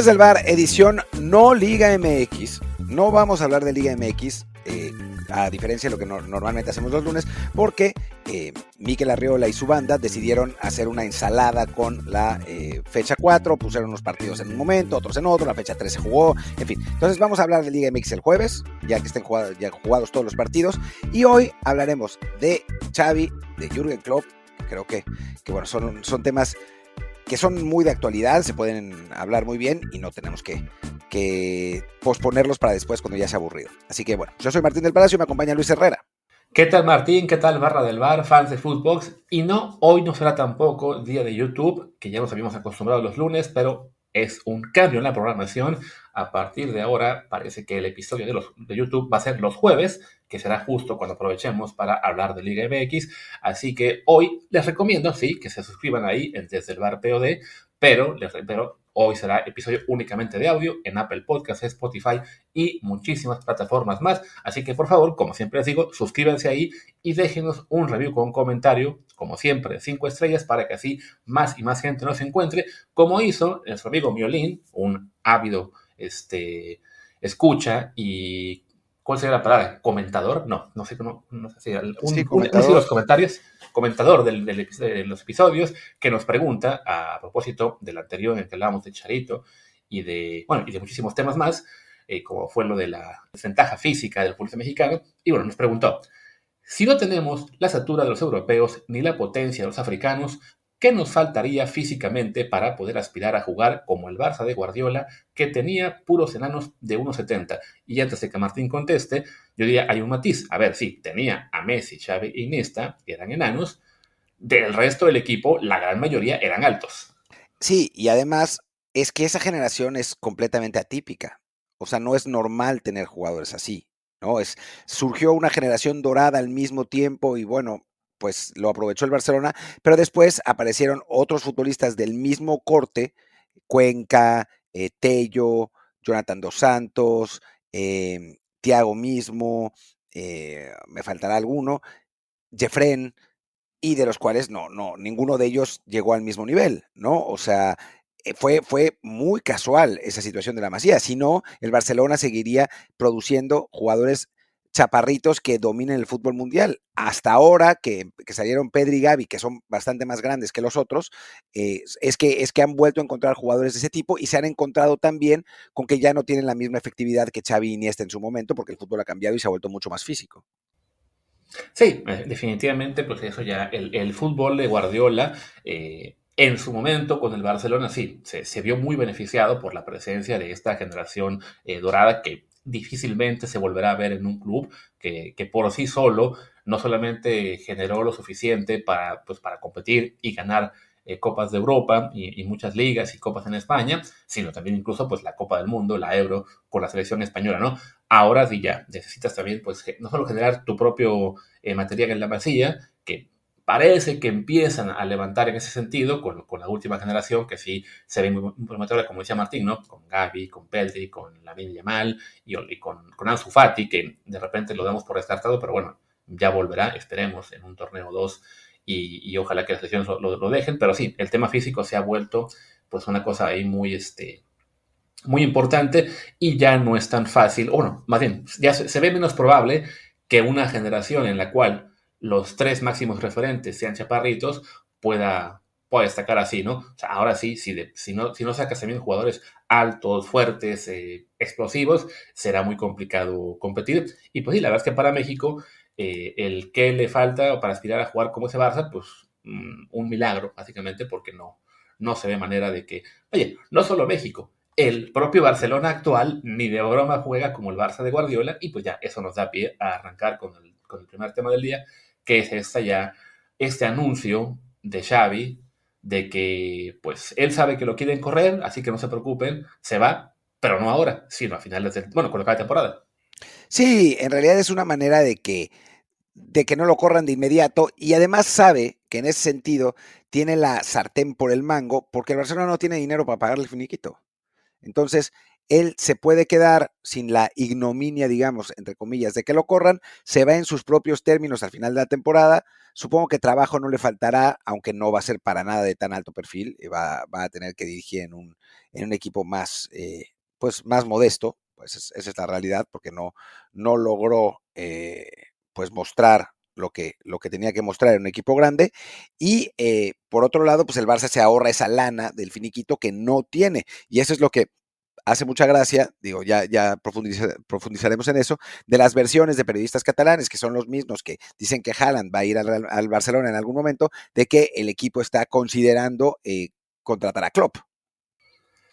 Desde el bar, edición no Liga MX. No vamos a hablar de Liga MX, eh, a diferencia de lo que no- normalmente hacemos los lunes, porque eh, Miquel Arriola y su banda decidieron hacer una ensalada con la eh, fecha 4, pusieron unos partidos en un momento, otros en otro, la fecha 3 se jugó, en fin. Entonces vamos a hablar de Liga MX el jueves, ya que estén jugados todos los partidos, y hoy hablaremos de Xavi, de Jürgen Klopp, creo que, que bueno, son, son temas que son muy de actualidad, se pueden hablar muy bien y no tenemos que, que posponerlos para después cuando ya sea aburrido. Así que bueno, yo soy Martín del Palacio y me acompaña Luis Herrera. ¿Qué tal Martín? ¿Qué tal Barra del Bar, fans de Footbox? Y no, hoy no será tampoco día de YouTube, que ya nos habíamos acostumbrado los lunes, pero es un cambio en la programación. A partir de ahora parece que el episodio de, los, de YouTube va a ser los jueves, que será justo cuando aprovechemos para hablar de Liga MX. Así que hoy les recomiendo, sí, que se suscriban ahí en desde el bar POD, pero, les, pero hoy será episodio únicamente de audio en Apple Podcasts, Spotify y muchísimas plataformas más. Así que por favor, como siempre les digo, suscríbanse ahí y déjenos un review con comentario, como siempre, cinco estrellas, para que así más y más gente nos encuentre, como hizo nuestro amigo Miolín, un ávido este, escucha y... ¿Cuál sería la palabra? ¿Comentador? No, no sé, no, no sé si... Un, Sí, un- los comentarios, comentador del- del epi- de los episodios, que nos pregunta, a propósito del anterior en el que hablábamos de Charito y de, bueno, y de muchísimos temas más, eh, como fue lo de la desventaja física del fútbol mexicano, y bueno, nos preguntó, si no tenemos la estatura de los europeos ni la potencia de los africanos, ¿qué nos faltaría físicamente para poder aspirar a jugar como el Barça de Guardiola, que tenía puros enanos de 1,70? Y antes de que Martín conteste, yo diría, hay un matiz. A ver, sí, tenía a Messi, Xavi e Iniesta, que eran enanos. Del resto del equipo, la gran mayoría eran altos. Sí, y además es que esa generación es completamente atípica. O sea, no es normal tener jugadores así. ¿no? Es, surgió una generación dorada al mismo tiempo y bueno, pues lo aprovechó el Barcelona, pero después aparecieron otros futbolistas del mismo corte, Cuenca, eh, Tello, Jonathan Dos Santos, eh, Tiago mismo, me faltará alguno, Jefren, y de los cuales no, no, ninguno de ellos llegó al mismo nivel, ¿no? O sea, eh, fue, fue muy casual esa situación de la Masía. Si no, el Barcelona seguiría produciendo jugadores chaparritos que dominen el fútbol mundial. Hasta ahora que, que salieron Pedri y Gavi, que son bastante más grandes que los otros, es, que, es que han vuelto a encontrar jugadores de ese tipo y se han encontrado también con que ya no tienen la misma efectividad que Xavi y Iniesta en su momento, porque el fútbol ha cambiado y se ha vuelto mucho más físico. Sí, eh, definitivamente, pues eso ya, el, fútbol de Guardiola, eh, en su momento con el Barcelona, sí, se, se vio muy beneficiado por la presencia de esta generación eh, dorada que difícilmente se volverá a ver en un club que, que por sí solo no solamente generó lo suficiente para, pues, para competir y ganar eh, Copas de Europa y, muchas ligas y copas en España, sino también incluso pues la Copa del Mundo, la Euro, con la selección española, ¿no? Ahora sí ya necesitas también pues no solo generar tu propio eh, material en la masilla, parece que empiezan a levantar en ese sentido con, la última generación, que sí se ve muy, prometedora, como decía Martín, ¿no? Con Gaby, con Pedri, con Lamine Yamal y, y con, con Ansu Fati, que de repente lo damos por descartado, pero bueno, ya volverá, esperemos, en un torneo 2 y, y ojalá que las selecciones lo, dejen, pero sí, el tema físico se ha vuelto pues una cosa ahí muy, este, muy importante y ya no es tan fácil, o bueno, más bien, ya se ve menos probable que una generación en la cual los tres máximos referentes sean chaparritos pueda, pueda destacar así, ¿no? O sea, ahora sí, si, de- si, no, si no sacas también jugadores altos, fuertes, eh, explosivos, será muy complicado competir. Y pues sí, la verdad es que para México, eh, el que le falta para aspirar a jugar como ese Barça, pues mm, un milagro, básicamente, porque no, no se ve manera de que, oye, no solo México, el propio Barcelona actual ni de broma juega como el Barça de Guardiola y pues ya eso nos da pie a arrancar con el, con el primer tema del día, que es esta ya, este anuncio de Xavi de que pues él sabe que lo quieren correr, así que no se preocupen, se va, pero no ahora, sino a finales del, bueno, con la temporada. Sí, en realidad es una manera de que de que no lo corran de inmediato y además sabe que en ese sentido tiene la sartén por el mango porque el Barcelona no tiene dinero para pagarle el finiquito. Entonces, él se puede quedar sin la ignominia, digamos, entre comillas, de que lo corran, se va en sus propios términos al final de la temporada. Supongo que trabajo no le faltará, aunque no va a ser para nada de tan alto perfil, eh, va, a tener que dirigir en un, equipo más, eh, pues más modesto, pues esa es la realidad, porque no, no logró eh, pues mostrar lo que, lo que tenía que mostrar en un equipo grande. Y por otro lado, pues el Barça se ahorra esa lana del finiquito que no tiene. Y eso es lo que hace mucha gracia, digo, ya, ya profundizaremos en eso, de las versiones de periodistas catalanes, que son los mismos que dicen que Haaland va a ir al, Barcelona en algún momento, de que el equipo está considerando eh, contratar a Klopp.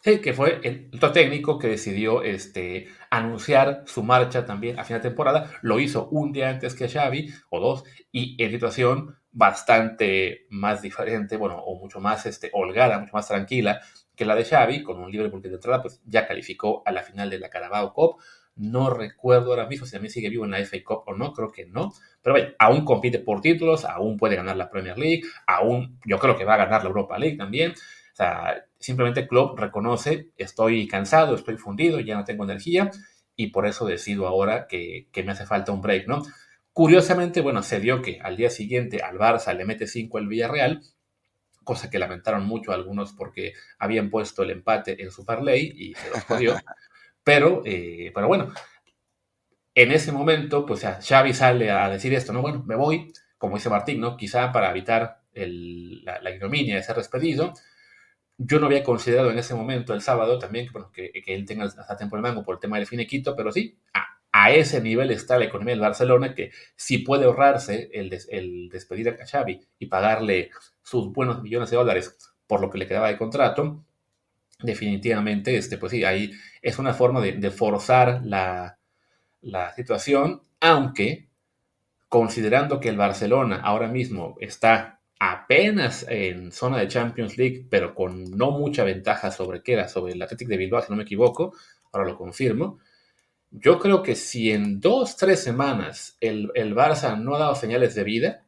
Sí, que fue el otro técnico que decidió este, anunciar su marcha también a fin de temporada. Lo hizo un día antes que Xavi, o dos, y en situación bastante más diferente, bueno, o mucho más este, holgada, mucho más tranquila que la de Xavi, con un Liverpool que de entrada pues, ya calificó a la final de la Carabao Cup. No recuerdo ahora mismo si también sigue vivo en la FA Cup o no, creo que no. Pero bueno, aún compite por títulos, aún puede ganar la Premier League, aún yo creo que va a ganar la Europa League también. O sea, simplemente Klopp reconoce, estoy cansado, estoy fundido, ya no tengo energía y por eso decido ahora que, que me hace falta un break, ¿no? Curiosamente, bueno, se dio que al día siguiente al Barça le mete 5 el Villarreal cosa que lamentaron mucho algunos porque habían puesto el empate en su parlay y se los jodió. pero, eh, pero bueno, en ese momento, pues ya Xavi sale a decir esto, ¿no? Bueno, me voy, como dice Martín, ¿no? Quizá para evitar la, ignominia de ser despedido. Yo no había considerado en ese momento, el sábado, también que, que, él tenga hasta tiempo el mango por el tema del finequito, pero sí, a, ese nivel está la economía del Barcelona que si puede ahorrarse el, el despedir a Xavi y pagarle sus buenos millones de dólares por lo que le quedaba de contrato, definitivamente, este, pues sí, ahí es una forma de, forzar la, la, situación, aunque considerando que el Barcelona ahora mismo está apenas en zona de Champions League, pero con no mucha ventaja sobre qué era, sobre el Athletic de Bilbao, si no me equivoco, ahora lo confirmo, yo creo que si en dos, tres semanas el, el Barça no ha dado señales de vida,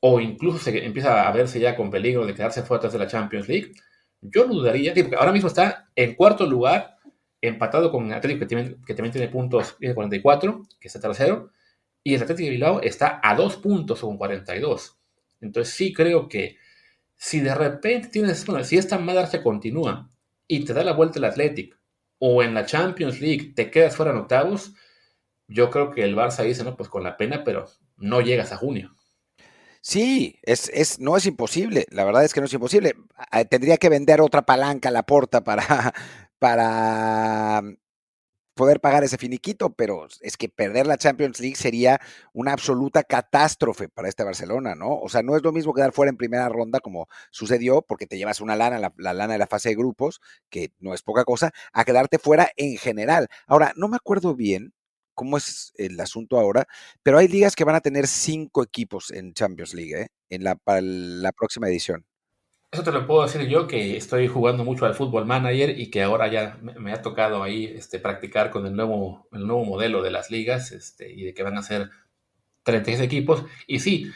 o incluso se empieza a verse ya con peligro de quedarse fuera de la Champions League, yo dudaría, porque ahora mismo está en cuarto lugar, empatado con Atlético, que, también tiene puntos, tiene 44, que está tercero, y el Atlético de Bilbao está a dos puntos con 42. Entonces sí creo que si de repente tienes, bueno, si esta se continúa y te da la vuelta el Atlético, o en la Champions League te quedas fuera en octavos, yo creo que el Barça dice, no, pues con la pena, pero no llegas a junio. Sí, es, es, no es imposible, la verdad es que no es imposible. Ah, tendría que vender otra palanca a la porta para, para poder pagar ese finiquito, pero es que perder la Champions League sería una absoluta catástrofe para este Barcelona, ¿no? O sea, no es lo mismo quedar fuera en primera ronda como sucedió, porque te llevas una lana, la, la lana de la fase de grupos, que no es poca cosa, a quedarte fuera en general. Ahora, no me acuerdo bien cómo es el asunto ahora, pero hay ligas que van a tener cinco equipos en Champions League, ¿eh? en la, para la próxima edición. Eso te lo puedo decir yo, que estoy jugando mucho al Fútbol Manager y que ahora ya me, ha tocado ahí este, practicar con el nuevo, el nuevo modelo de las ligas este, y de que van a ser 36 equipos. Y sí,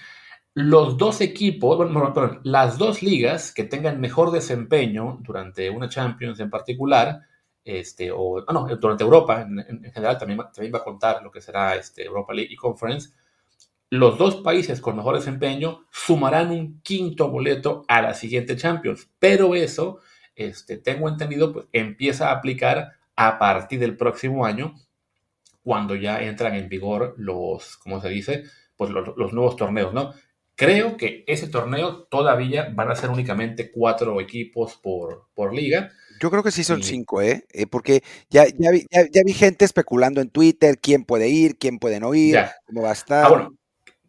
los dos equipos, bueno, perdón, las dos ligas que tengan mejor desempeño durante una Champions en particular, este, o, ah, no, durante Europa en, general también, también, va a contar lo que será este, Europa League y Conference. Los dos países con mejor desempeño sumarán un quinto boleto a la siguiente Champions, pero eso, este, tengo entendido, pues empieza a aplicar a partir del próximo año, cuando ya entran en vigor los, ¿cómo se dice? Pues los, los nuevos torneos, ¿no? Creo que ese torneo todavía van a ser únicamente cuatro equipos por, por liga yo creo que sí son cinco, ¿eh? ¿eh? porque ya, ya, vi, ya, vi gente especulando en Twitter quién puede ir, quién puede no ir, cómo va a estar. Ah, bueno,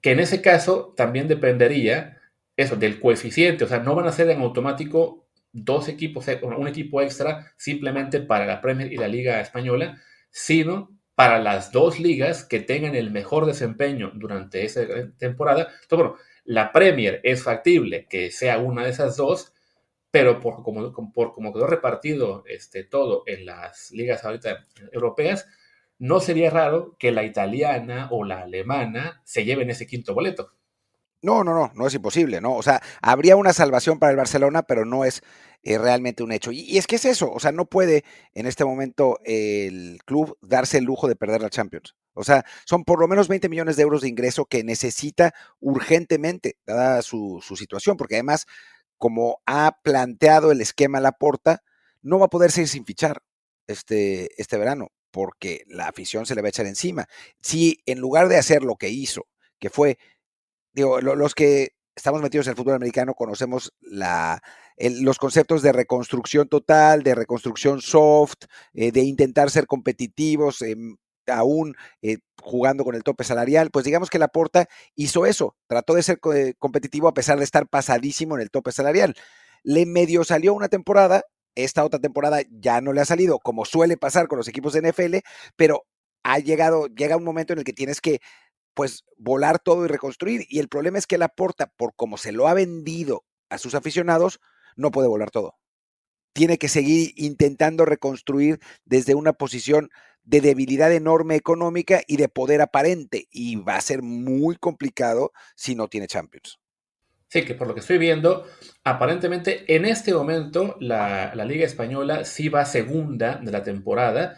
que en ese caso también dependería eso, del coeficiente, o sea, no van a ser en automático dos equipos, un equipo extra simplemente para la Premier y la Liga Española, sino para las dos ligas que tengan el mejor desempeño durante esa temporada. Entonces, bueno, la Premier es factible que sea una de esas dos, pero por como, por como quedó repartido este, todo en las ligas ahorita europeas, no sería raro que la italiana o la alemana se lleven ese quinto boleto. No, no, no, no es imposible, ¿no? O sea, habría una salvación para el Barcelona, pero no es eh, realmente un hecho. Y, es que es eso, o sea, no puede en este momento el club darse el lujo de perder la Champions. O sea, son por lo menos 20 millones de euros de ingreso que necesita urgentemente, dada su, situación, porque además, como ha planteado el esquema Laporta, no va a poder seguir sin fichar este, este verano, porque la afición se le va a echar encima. Si en lugar de hacer lo que hizo, que fue digo, los que estamos metidos en el fútbol americano conocemos los conceptos de reconstrucción total, de reconstrucción soft, eh, de intentar ser competitivos, em, aún eh, jugando con el tope salarial, pues digamos que Laporta hizo eso, trató de ser eh, competitivo a pesar de estar pasadísimo en el tope salarial. Le medio salió una temporada, esta otra temporada ya no le ha salido, como suele pasar con los equipos de NFL, pero ha llegado, llega un momento en el que tienes que pues volar todo y reconstruir. Y el problema es que la porta, por como se lo ha vendido a sus aficionados, no puede volar todo. Tiene que seguir intentando reconstruir desde una posición de debilidad enorme económica y de poder aparente. Y va a ser muy complicado si no tiene Champions. Sí, que por lo que estoy viendo, aparentemente en este momento la, la Liga Española sí va segunda de la temporada,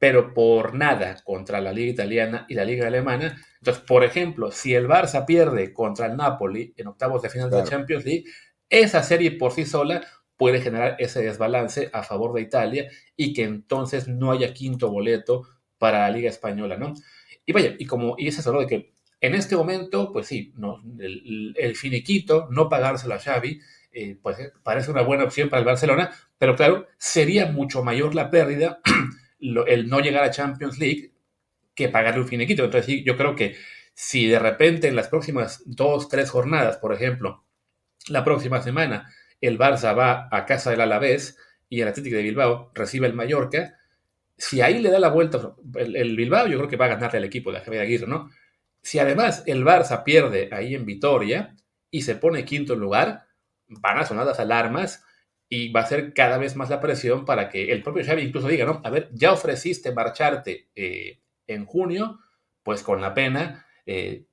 pero por nada contra la Liga Italiana y la Liga Alemana. Entonces, por ejemplo, si el Barça pierde contra el Napoli en octavos de final de la Champions League, esa serie por sí sola puede generar ese desbalance a favor de Italia y que entonces no haya quinto boleto para la Liga Española, ¿no? Y vaya, y como, y es eso, ¿no? De que en este momento, pues sí, el, finiquito, no pagárselo a Xavi, eh, pues eh, parece una buena opción para el Barcelona, pero claro, sería mucho mayor la pérdida el no llegar a Champions League que pagarle un finiquito. Entonces, yo creo que si de repente en las próximas dos, tres jornadas, por ejemplo, la próxima semana, el Barça va a casa del Alavés y el Atlético de Bilbao recibe el Mallorca, si ahí le da la vuelta el, Bilbao, yo creo que va a ganarle al equipo de Javier Aguirre, ¿no? Si además el Barça pierde ahí en Vitoria y se pone quinto lugar, van a sonar las alarmas y va a ser cada vez más la presión para que el propio Xavi incluso diga, no, a ver, ya ofreciste marcharte eh, en junio, pues con la pena, eh,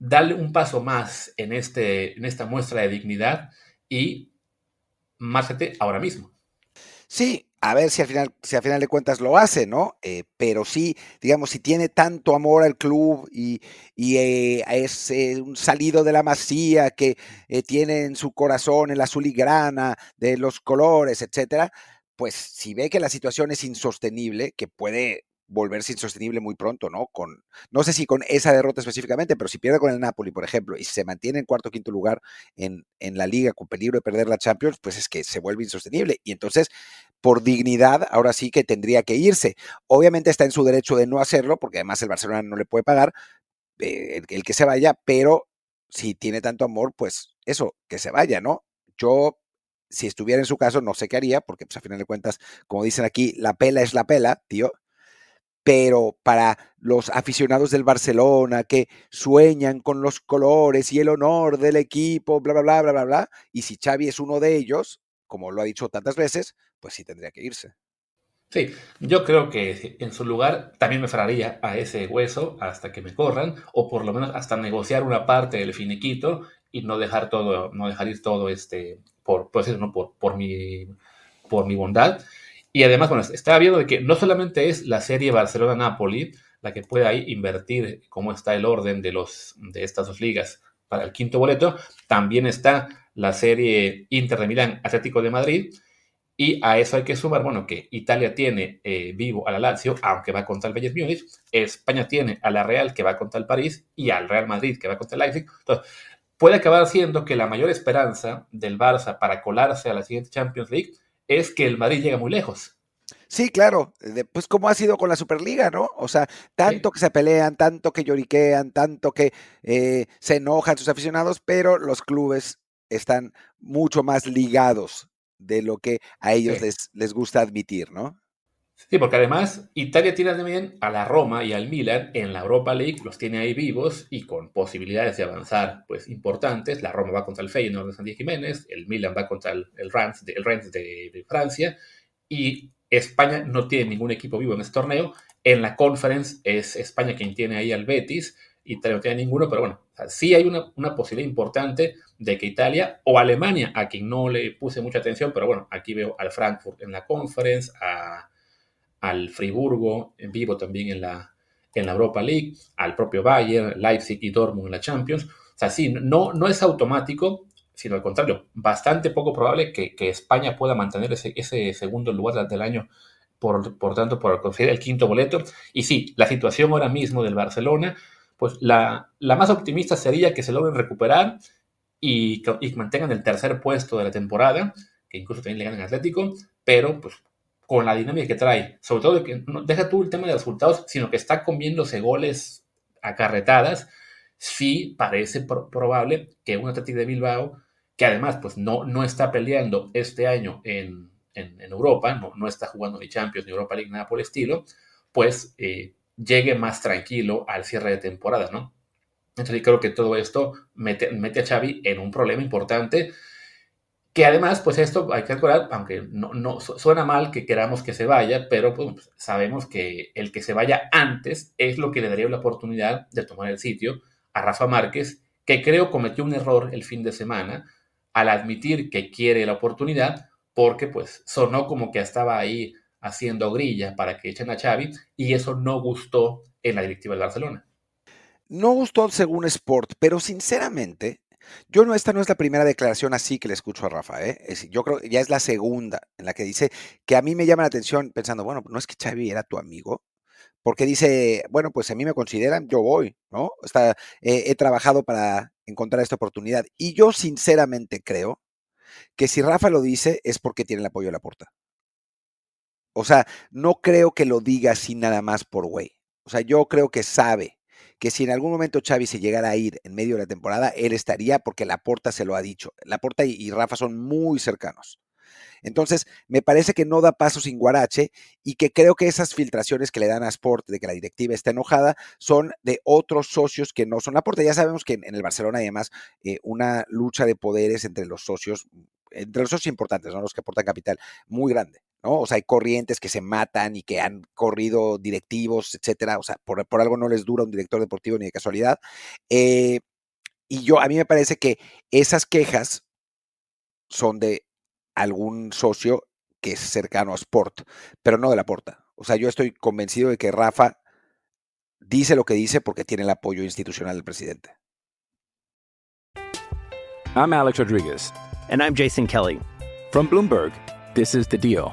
dale un paso más en, este, en esta muestra de dignidad y márchate ahora mismo. Sí, a ver si al final, si al final de cuentas lo hace, ¿no? Eh, pero sí, digamos, si tiene tanto amor al club y, eh, es eh, un salido de la masía que tiene en su corazón el azul y grana de los colores, etcétera, pues si ve que la situación es insostenible, que puede volverse insostenible muy pronto, ¿no? Con, no sé si con esa derrota específicamente, pero si pierde con el Napoli, por ejemplo, y se mantiene en cuarto o quinto lugar en, en la liga con peligro de perder la Champions, pues es que se vuelve insostenible. Y entonces, por dignidad, ahora sí que tendría que irse. Obviamente está en su derecho de no hacerlo, porque además el Barcelona no le puede pagar eh, el, que se vaya, pero si tiene tanto amor, pues eso, que se vaya, ¿no? Yo si estuviera en su caso, no sé qué haría, porque pues a final de cuentas, como dicen aquí, la pela es la pela, tío pero para los aficionados del Barcelona que sueñan con los colores y el honor del equipo, bla, bla, bla, bla, bla, bla, y si Xavi es uno de ellos, como lo ha dicho tantas veces, pues sí tendría que irse. Sí, yo creo que en su lugar también me fararía a ese hueso hasta que me corran, o por lo menos hasta negociar una parte del finiquito y no dejar todo, no dejar ir todo este, por, pues ¿no? por, por, mi, por mi bondad. Y además, bueno, estaba viendo de que no solamente es la serie Barcelona-Napoli la que puede ahí invertir cómo está el orden de, estas dos ligas para el quinto boleto, también está la serie Inter de Milán Atlético de Madrid. Y a eso hay que sumar, bueno, que Italia tiene eh, vivo a la Lazio, aunque va contra el Bayern Múnich. España tiene a la Real, que va contra el París, y al Real Madrid, que va contra el Leipzig. Entonces, puede acabar siendo que la mayor esperanza del Barça para colarse a la siguiente Champions League es que el Madrid llega muy lejos. Sí, claro, pues como ha sido con la Superliga, ¿no? O sea, tanto que se pelean, tanto que lloriquean, tanto que eh, se enojan sus aficionados, pero los clubes están mucho más ligados de lo que a ellos les, les gusta admitir, ¿no? Sí, porque además Italia tiene también a la Roma y al Milan en la Europa League, los tiene ahí vivos y con posibilidades de avanzar pues importantes. La Roma va contra el Feyenoord de Santiago Jiménez, el Milan va contra el, el Reims, de, el Reims de, Francia y España no tiene ningún equipo vivo en este torneo. En la Conference es España quien tiene ahí al Betis, Italia no tiene ninguno, pero bueno, sí hay una, una, posibilidad importante de que Italia o Alemania, a quien no le puse mucha atención, pero bueno, aquí veo al Frankfurt en la Conference, a al Friburgo vivo también en la, en la Europa League, al propio Bayern, Leipzig y Dortmund en la Champions. O sea, sí, no, no es automático, sino al contrario, bastante poco probable que, que España pueda mantener ese, ese, segundo lugar del año, por, por tanto, por conseguir el quinto boleto. Y sí, la situación ahora mismo del Barcelona, pues la, la más optimista sería que se logren recuperar y, y mantengan el tercer puesto de la temporada, que incluso también le ganan Atlético, pero pues con la dinámica que trae, sobre todo que no deja tú el tema de resultados, sino que está comiéndose goles acarretadas, sí parece pro probable que un Atlético de Bilbao, que además pues no, no está peleando este año en, en, en Europa, no, no, está jugando ni Champions ni Europa League, nada por el estilo, pues eh, llegue más tranquilo al cierre de temporada, ¿no? Entonces creo que todo esto mete, mete a Xavi en un problema importante, que además, pues esto hay que recordar, aunque no, no suena mal que queramos que se vaya, pero pues, sabemos que el que se vaya antes es lo que le daría la oportunidad de tomar el sitio a Rafa Márquez, que creo cometió un error el fin de semana al admitir que quiere la oportunidad, porque pues sonó como que estaba ahí haciendo grilla para que echen a Xavi y eso no gustó en la directiva del Barcelona. No gustó según Sport, pero sinceramente yo no, esta no es la primera declaración así que le escucho a Rafa, ¿eh? Yo creo que ya es la segunda en la que dice que a mí me llama la atención pensando, bueno, no es que Xavi era tu amigo, porque dice, bueno, pues a mí me consideran, yo voy, ¿no? Está, he trabajado para encontrar esta oportunidad. Y yo sinceramente creo que si Rafa lo dice es porque tiene el apoyo de la puerta. O sea, no creo que lo diga así nada más por güey. O sea, yo creo que sabe que si en algún momento Xavi se llegara a ir en medio de la temporada, él estaría porque Laporta se lo ha dicho. Laporta y, y Rafa son muy cercanos. Entonces, me parece que no da paso sin guarache y que creo que esas filtraciones que le dan a Sport de que la directiva está enojada son de otros socios que no son Laporta. Ya sabemos que en, el Barcelona hay además eh, una lucha de poderes entre los socios, entre los socios importantes, ¿no? los que aportan capital, muy grande. ¿No? O sea, hay corrientes que se matan y que han corrido directivos, etcétera. O sea, por, por algo no les dura un director deportivo ni de casualidad. Eh, y yo, a mí me parece que esas quejas son de algún socio que es cercano a Sport, pero no de la porta. O sea, yo estoy convencido de que Rafa dice lo que dice porque tiene el apoyo institucional del presidente. I'm Alex Rodriguez. And I'm Jason Kelly. From Bloomberg, this is The Deal.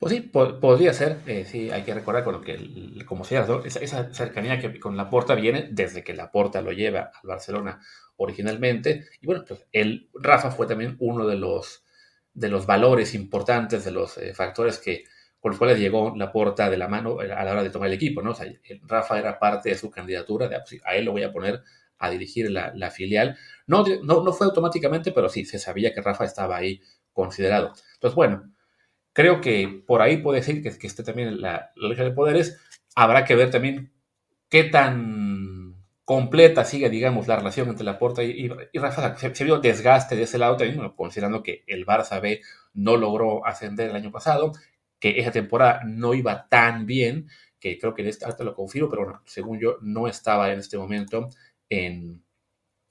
Pues sí, po podría ser, eh, sí, hay que recordar con lo que, el- como sea, esa, esa cercanía que con Laporta viene desde que Laporta lo lleva al Barcelona originalmente. Y bueno, pues él, Rafa fue también uno de los, de los valores importantes, de los eh, factores que, con los cuales llegó Laporta de la mano eh, a la hora de tomar el equipo, ¿no? O sea, el- Rafa era parte de su candidatura, de, ah, pues a él lo voy a poner a dirigir la, la filial. No, no fue automáticamente, pero sí, se sabía que Rafa estaba ahí considerado. Entonces, bueno, creo que por ahí puede decir que, que esté también la, la lucha de poderes. Habrá que ver también qué tan completa sigue, digamos, la relación entre Laporta y, y, y Rafa. Se, se vio desgaste de ese lado también, bueno, considerando que el Barça B no logró ascender el año pasado, que esa temporada no iba tan bien, que creo que en esta ahorita lo confirmo, pero bueno, según yo, no estaba en este momento en,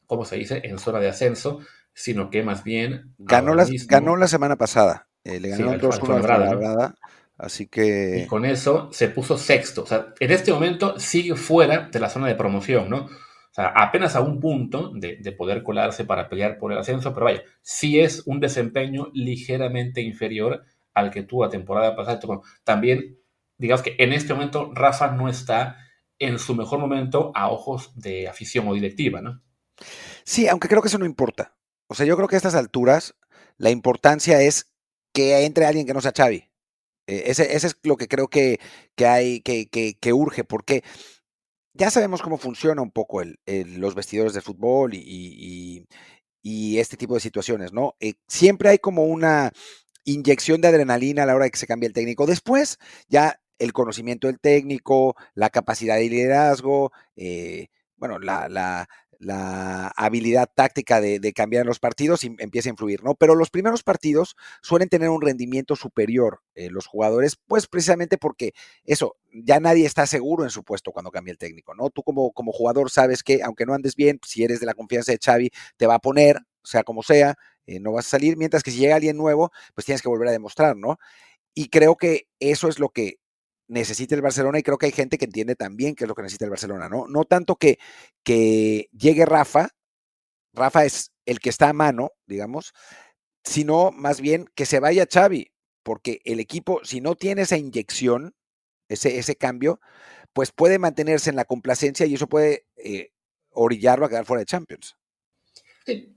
¿cómo se dice?, en zona de ascenso, sino que más bien... Ganó, mismo- ganó la semana pasada. Eh, le Sí, ganó al- 2 al 1 Fuenlabrada, Así que. Y con eso se puso sexto. O sea, en este momento sigue fuera de la zona de promoción, ¿no? O sea, apenas a un punto de, de poder colarse para pelear por el ascenso, pero vaya, sí es un desempeño ligeramente inferior al que tuvo la temporada pasada. También digamos que en este momento Rafa no está en su mejor momento a ojos de afición o directiva, ¿no? Sí, aunque creo que eso no importa. O sea, yo creo que a estas alturas la importancia es que entre alguien que no sea Xavi. Eh, ese, es lo que creo que, hay, que, que, urge, porque ya sabemos cómo funciona un poco el, los vestidores de fútbol y, este tipo de situaciones, ¿no? Eh, siempre hay como una inyección de adrenalina a la hora de que se cambie el técnico. Después, ya el conocimiento del técnico, la capacidad de liderazgo, eh, bueno, la, la, la habilidad táctica de, cambiar los partidos y empieza a influir, ¿no? Pero los primeros partidos suelen tener un rendimiento superior eh, los jugadores, pues precisamente porque eso, ya nadie está seguro en su puesto cuando cambia el técnico, ¿no? Tú como, como jugador sabes que aunque no andes bien, si eres de la confianza de Xavi, te va a poner, sea como sea, eh, no vas a salir, mientras que si llega alguien nuevo, pues tienes que volver a demostrar, ¿no? Y creo que eso es lo que necesita el Barcelona y creo que hay gente que entiende también qué es lo que necesita el Barcelona, ¿no? No tanto que, que llegue Rafa, Rafa es el que está a mano, digamos, sino más bien que se vaya Xavi, porque el equipo, si no tiene esa inyección, ese, ese cambio, pues puede mantenerse en la complacencia y eso puede eh, orillarlo a quedar fuera de Champions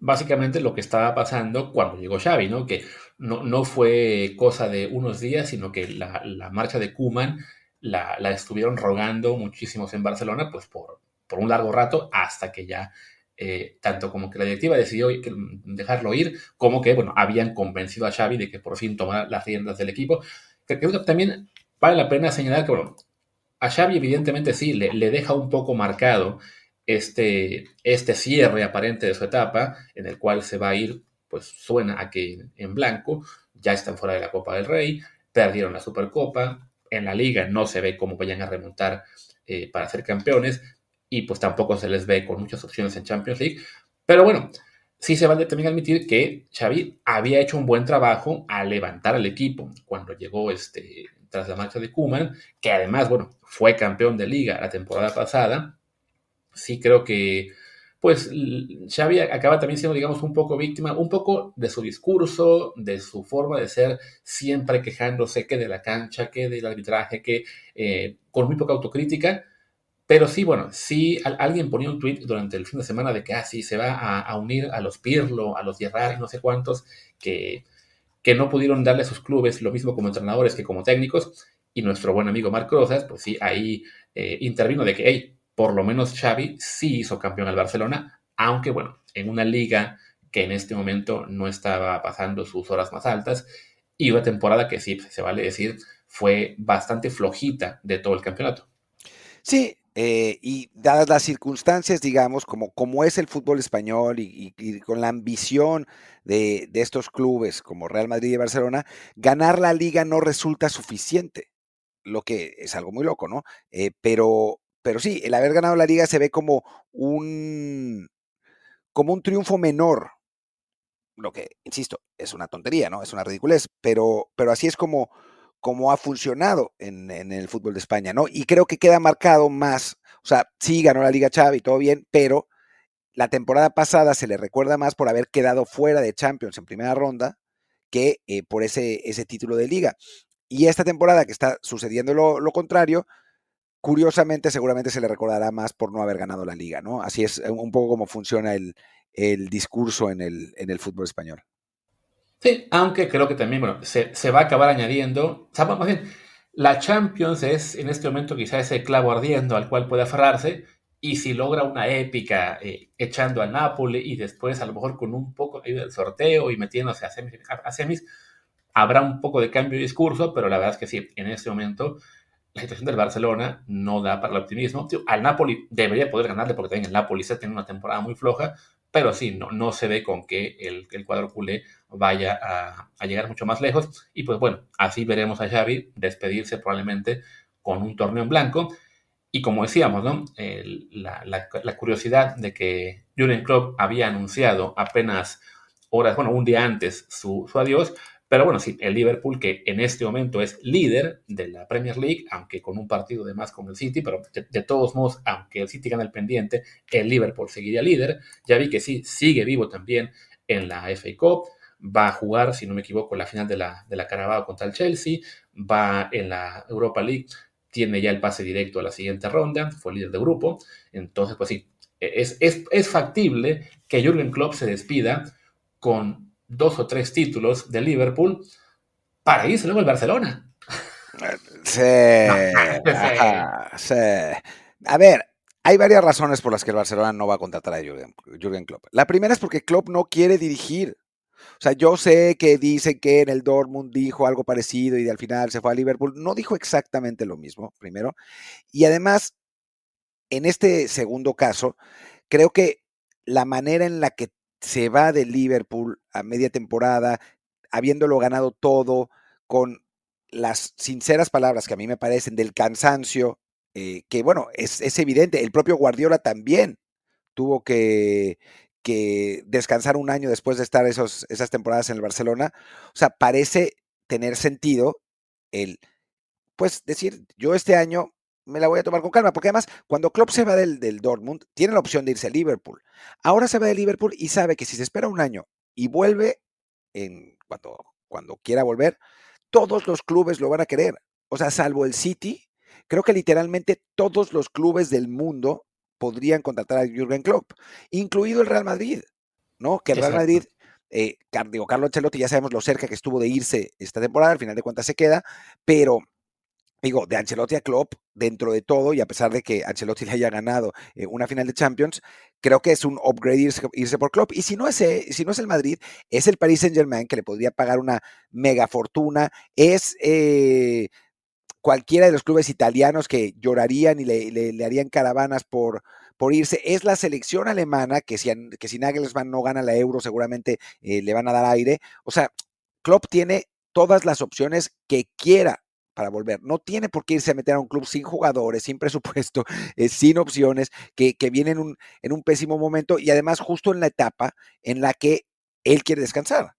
básicamente lo que estaba pasando cuando llegó Xavi, ¿no? Que no, no fue cosa de unos días, sino que la, marcha de Kuman la, estuvieron rogando muchísimos en Barcelona, pues por, por un largo rato, hasta que ya eh, tanto como que la directiva decidió dejarlo ir, como que, bueno, habían convencido a Xavi de que por fin tomara las riendas del equipo. Que también vale la pena señalar que, bueno, a Xavi evidentemente sí, le, le deja un poco marcado este, este cierre aparente de su etapa, en el cual se va a ir, pues suena a que en blanco, ya están fuera de la Copa del Rey, perdieron la Supercopa, en la liga no se ve cómo vayan a remontar eh, para ser campeones y pues tampoco se les ve con muchas opciones en Champions League. Pero bueno, sí se vale también admitir que Xavi había hecho un buen trabajo al levantar al equipo cuando llegó este, tras la marcha de Kuman, que además, bueno, fue campeón de liga la temporada pasada sí creo que, pues, Xavi acaba también siendo, digamos, un poco víctima, un poco de su discurso, de su forma de ser, siempre quejándose que de la cancha, que del arbitraje, que eh, con muy poca autocrítica. Pero sí, bueno, sí, alguien ponía un tweet durante el fin de semana de que, ah, sí, se va a, unir a los Pirlo, a los y no sé cuántos, que, que no pudieron darle a sus clubes lo mismo como entrenadores que como técnicos. Y nuestro buen amigo Marc Rosas, pues sí, ahí eh, intervino de que, hey, por lo menos Xavi sí hizo campeón al Barcelona, aunque bueno, en una liga que en este momento no estaba pasando sus horas más altas y una temporada que sí, se vale decir, fue bastante flojita de todo el campeonato. Sí, eh, y dadas las circunstancias, digamos, como, como es el fútbol español y, con la ambición de, estos clubes como Real Madrid y Barcelona, ganar la liga no resulta suficiente, lo que es algo muy loco, ¿no? Eh, pero, pero sí, el haber ganado la liga se ve como un, como un triunfo menor. Lo que, insisto, es una tontería, ¿no? Es una ridiculez, pero, pero así es como, como ha funcionado en, el fútbol de España, ¿no? Y creo que queda marcado más, o sea, sí ganó la Liga Chávez todo bien, pero la temporada pasada se le recuerda más por haber quedado fuera de Champions en primera ronda que eh, por ese, ese título de liga. Y esta temporada que está sucediendo lo contrario, curiosamente seguramente se le recordará más por no haber ganado la liga, ¿no? Así es un poco como funciona el, discurso en el, fútbol español. Sí, aunque creo que también, bueno, se, va a acabar añadiendo, o sea, más bien, la Champions es en este momento quizá ese clavo ardiendo al cual puede aferrarse, y si logra una épica eh, echando al Napoli y después a lo mejor con un poco del sorteo y metiéndose a semis, a semis, habrá un poco de cambio de discurso, pero la verdad es que sí, en este momento la situación del Barcelona no da para el optimismo. al Napoli debería poder ganarle porque también el Napoli se tiene una temporada muy floja, pero sí, no, no se ve con que el, el cuadro culé vaya a, llegar mucho más lejos. Y pues bueno, así veremos a Xavi despedirse probablemente con un torneo en blanco. Y como decíamos, ¿no? la, curiosidad de que Jurgen Klopp había anunciado apenas horas, bueno, un día antes su, su adiós, pero bueno, sí, el Liverpool que en este momento es líder de la Premier League, aunque con un partido de más con el City, pero de, todos modos, aunque el City gana el pendiente, el Liverpool seguiría líder. Ya vi que sí, sigue vivo también en la FA Cup. va a jugar, si no me equivoco, la final de la, de la Carabao contra el Chelsea, va en la Europa League, tiene ya el pase directo a la siguiente ronda, fue líder de grupo, entonces pues sí, es, es, es factible que Jürgen Klopp se despida con dos o tres títulos de Liverpool para irse luego al Barcelona. Sí, sí. A ver, hay varias razones por las que el Barcelona no va a contratar a Jürgen, Klopp. La primera es porque Klopp no quiere dirigir. O sea, yo sé que dice que en el Dortmund dijo algo parecido y al final se fue a Liverpool. No dijo exactamente lo mismo, primero. Y además, en este segundo caso, creo que la manera en la que se va de Liverpool a media temporada, habiéndolo ganado todo, con las sinceras palabras que a mí me parecen del cansancio, eh, que bueno, es, es, evidente, el propio Guardiola también tuvo que, que, descansar un año después de estar esos, esas temporadas en el Barcelona. O sea, parece tener sentido el, pues decir, yo este año me la voy a tomar con calma, porque además cuando Klopp se va del, del Dortmund, tiene la opción de irse a Liverpool. Ahora se va de Liverpool y sabe que si se espera un año y vuelve en, cuando, cuando quiera volver, todos los clubes lo van a querer. O sea, salvo el City, creo que literalmente todos los clubes del mundo podrían contratar a Jürgen Klopp, incluido el Real Madrid, ¿no? Que el Real Madrid, eh, digo, Carlo Ancelotti ya sabemos lo cerca que estuvo de irse esta temporada, al final de cuentas se queda, pero digo, de Ancelotti a Klopp, dentro de todo, y a pesar de que Ancelotti le haya ganado eh, una final de Champions, creo que es un upgrade irse, por Klopp. Y si no, es, si no es el Madrid, es el Paris Saint Germain, que le podría pagar una mega fortuna, es eh, cualquiera de los clubes italianos que llorarían y le, harían caravanas por, por irse. Es la selección alemana, que si, que si Nagelsmann no gana la euro, seguramente eh, le van a dar aire. O sea, Klopp tiene todas las opciones que quiera para volver. No tiene por qué irse a meter a un club sin jugadores, sin presupuesto, eh, sin opciones, que, que viene en un, en un pésimo momento y además justo en la etapa en la que él quiere descansar.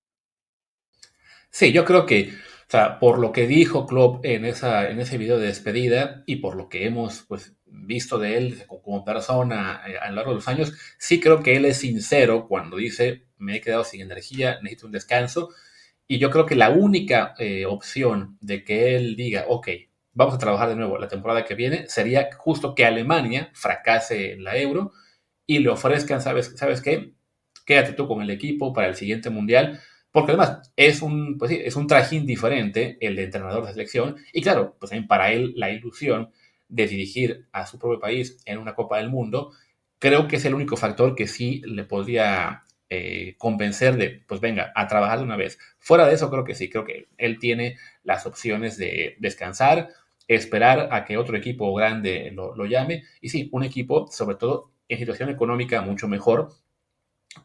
Sí, yo creo que, o sea, por lo que dijo Klopp en, esa, en ese video de despedida y por lo que hemos pues, visto de él como persona eh, a lo largo de los años, sí creo que él es sincero cuando dice, me he quedado sin energía, necesito un descanso y yo creo que la única eh, opción de que él diga, ok, vamos a trabajar de nuevo la temporada que viene, sería justo que Alemania fracase en la euro y le ofrezcan, ¿sabes, ¿sabes qué? Quédate tú con el equipo para el siguiente mundial, porque además es un, pues sí, es un trajín diferente el de entrenador de selección y claro, pues también para él la ilusión de dirigir a su propio país en una Copa del Mundo, creo que es el único factor que sí le podría eh, convencer de, pues venga, a trabajar de una vez. Fuera de eso, creo que sí, creo que él tiene las opciones de descansar, esperar a que otro equipo grande lo, llame, y sí, un equipo, sobre todo en situación económica, mucho mejor,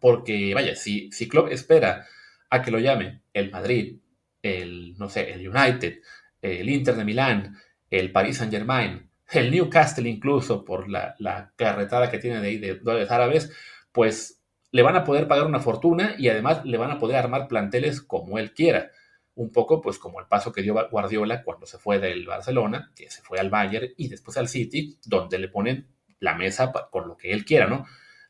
porque, vaya, si, si espera a que lo llame el Madrid, el, no sé, el United, el Inter de Milán, el Paris Saint Germain, el Newcastle incluso, por la, la carretada que tiene de de dólares árabes, pues le van a poder pagar una fortuna y además le van a poder armar planteles como él quiera. Un poco, pues, como el paso que dio Guardiola cuando se fue del Barcelona, que se fue al Bayern y después al City, donde le ponen la mesa con lo que él quiera, ¿no?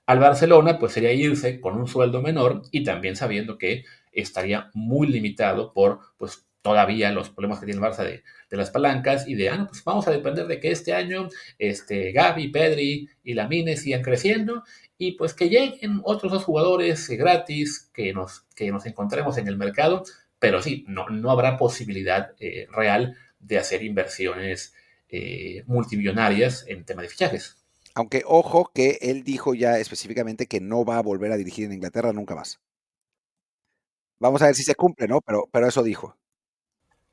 Al Barcelona, pues sería irse con un sueldo menor y también sabiendo que estaría muy limitado por, pues, todavía los problemas que tiene el Barça de, las palancas y de, ah, pues vamos a depender de que este año este, Gaby, Pedri y Lamine sigan creciendo y pues que lleguen otros dos jugadores gratis que nos, que nos encontremos en el mercado, pero sí, no, no habrá posibilidad eh, real de hacer inversiones eh, multimillonarias en tema de fichajes. Aunque ojo que él dijo ya específicamente que no va a volver a dirigir en Inglaterra nunca más. Vamos a ver si se cumple, ¿no? Pero, pero eso dijo.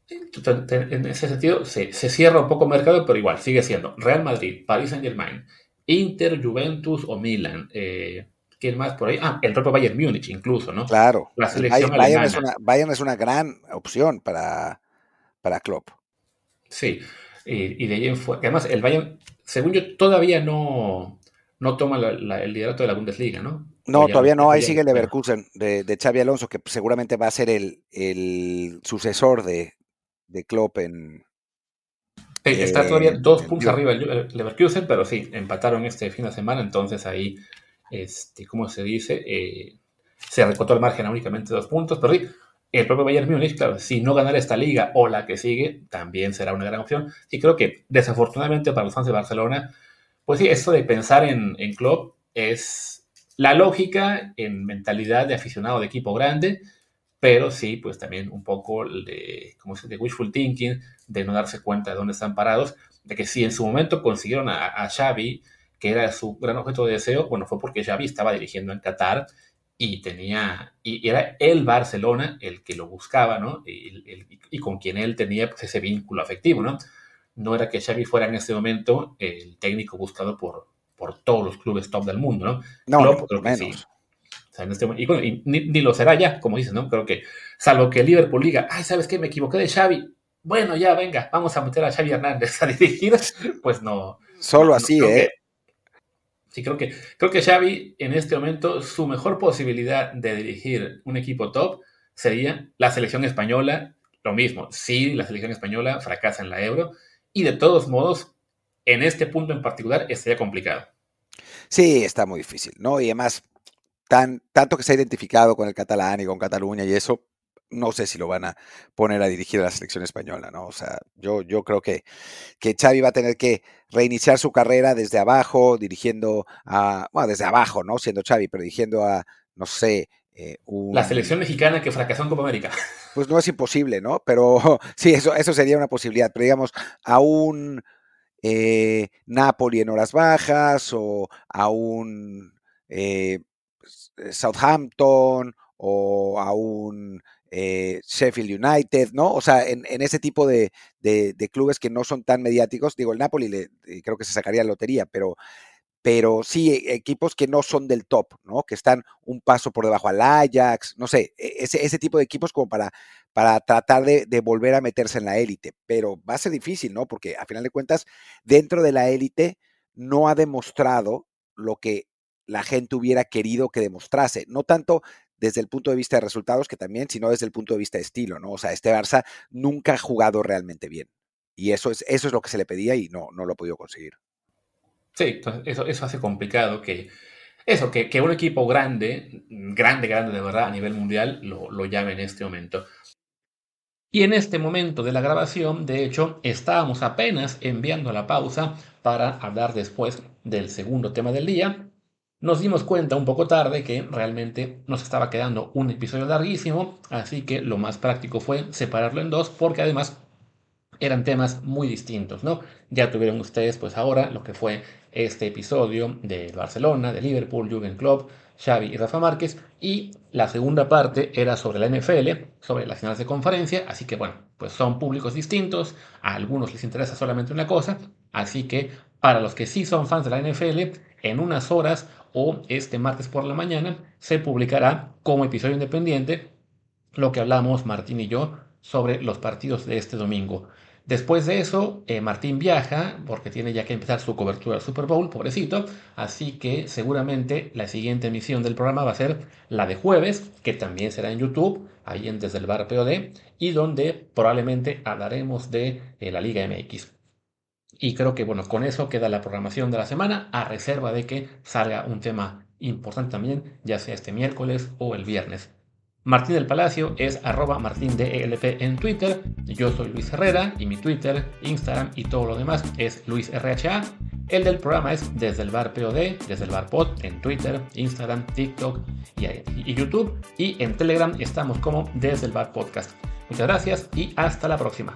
En ese sentido, se, se cierra un poco el mercado, pero igual, sigue siendo Real Madrid, Paris Saint Germain, Inter, Juventus o Milan. Eh, ¿Quién más por ahí? Ah, el propio Bayern Múnich incluso, ¿no? Claro. La selección Bayern, es una, Bayern es una gran opción para, para Klopp. Sí, y, de ahí en fuera. Además, el Bayern, según yo, todavía no, no toma el liderato de la Bundesliga, ¿no? No, todavía no. Ahí sigue el Leverkusen de, de Xavi Alonso, que seguramente va a ser el, el sucesor de, de Klopp en, Está todavía eh, dos puntos arriba el Leverkusen, pero sí, empataron este fin de semana, entonces ahí, este, ¿cómo se dice? Eh, se recortó el margen a únicamente dos puntos, pero sí, el propio Bayern Múnich, claro, si no ganar esta liga o la que sigue, también será una gran opción. Y creo que desafortunadamente para los fans de Barcelona, pues sí, esto de pensar en, en club es la lógica en mentalidad de aficionado de equipo grande, pero sí, pues también un poco de, como de wishful thinking, de no darse cuenta de dónde están parados, de que si en su momento consiguieron a, a Xavi, que era su gran objeto de deseo, bueno, fue porque Xavi estaba dirigiendo en Qatar y tenía, y era el Barcelona el que lo buscaba, ¿no? Y, y, con quien él tenía pues, ese vínculo afectivo, ¿no? No era que Xavi fuera en ese momento el técnico buscado por, por todos los clubes top del mundo, ¿no? No, no creo que sí. O sea, en este, y, bueno, y ni, ni, lo será ya, como dices, ¿no? Creo que, salvo que el Liverpool diga, ay, ¿sabes qué? Me equivoqué de Xavi. Bueno, ya, venga, vamos a meter a Xavi Hernández a dirigir. Pues no. Solo no, así, no, ¿eh? Que, Sí, creo que, creo que Xavi en este momento su mejor posibilidad de dirigir un equipo top sería la selección española, lo mismo, sí, la selección española fracasa en la Euro y de todos modos, en este punto en particular, estaría complicado. Sí, está muy difícil, ¿no? Y además, tan, tanto que se ha identificado con el catalán y con Cataluña y eso, no sé si lo van a poner a dirigir a la selección española, ¿no? O sea, yo, yo creo que, que Xavi va a tener que reiniciar su carrera desde abajo, dirigiendo a, bueno, desde abajo, ¿no? Siendo Xavi, pero dirigiendo a, no sé, eh, un... La selección mexicana que fracasó en Copa América. Pues no es imposible, ¿no? Pero sí, eso, eso sería una posibilidad, pero digamos, a un eh, Napoli en horas bajas o a un eh, Southampton o a un eh, Sheffield United, ¿no? O sea, en, ese tipo de, de, clubes que no son tan mediáticos, digo, el Napoli eh, creo que se sacaría lotería, pero, pero sí equipos que no son del top, ¿no? Que están un paso por debajo al Ajax, no sé, e, ese, ese tipo de equipos como para, para tratar de volver a meterse en la élite, pero va a ser difícil, ¿no? Porque a final de cuentas, dentro de la élite no ha demostrado lo que la gente hubiera querido que demostrase, no tanto desde el punto de vista de resultados, que también, sino desde el punto de vista de estilo, ¿no? O sea, este Barça nunca ha jugado realmente bien. Y eso es, eso es lo que se le pedía y no, no lo ha podido conseguir. Sí, eso, eso hace complicado que eso, que, que, un equipo grande, grande, grande de verdad a nivel mundial, lo, lo llame en este momento. Y en este momento de la grabación, de hecho, estábamos apenas enviando la pausa para hablar después del segundo tema del día, nos dimos cuenta un poco tarde que realmente nos estaba quedando un episodio larguísimo, así que lo más práctico fue separarlo en dos porque además eran temas muy distintos, ¿no? Ya tuvieron ustedes pues ahora lo que fue este episodio de Barcelona, de Liverpool, Jürgen Klopp, Xavi y Rafa Márquez y la segunda parte era sobre la NFL, sobre las finales de conferencia, así que bueno, pues son públicos distintos, a algunos les interesa solamente una cosa, así que para los que sí son fans de la NFL, en unas horas o este martes por la mañana se publicará como episodio independiente lo que hablamos Martín y yo sobre los partidos de este domingo. Después de eso, eh, Martín viaja porque tiene ya que empezar su cobertura del Super Bowl, pobrecito, así que seguramente la siguiente emisión del programa va a ser la de jueves, que también será en YouTube, ahí en Desde el Bar POD, y donde probablemente hablaremos de eh, la Liga MX. Y creo que bueno, con eso queda la programación de la semana, a reserva de que salga un tema importante también, ya sea este miércoles o el viernes. Martín del Palacio es arroba martindelp en Twitter, yo soy Luis Herrera y mi Twitter, Instagram y todo lo demás es LuisRHA. El del programa es desde el bar POD, desde el bar pod en Twitter, Instagram, TikTok y, y YouTube. Y en Telegram estamos como desde el bar podcast. Muchas gracias y hasta la próxima.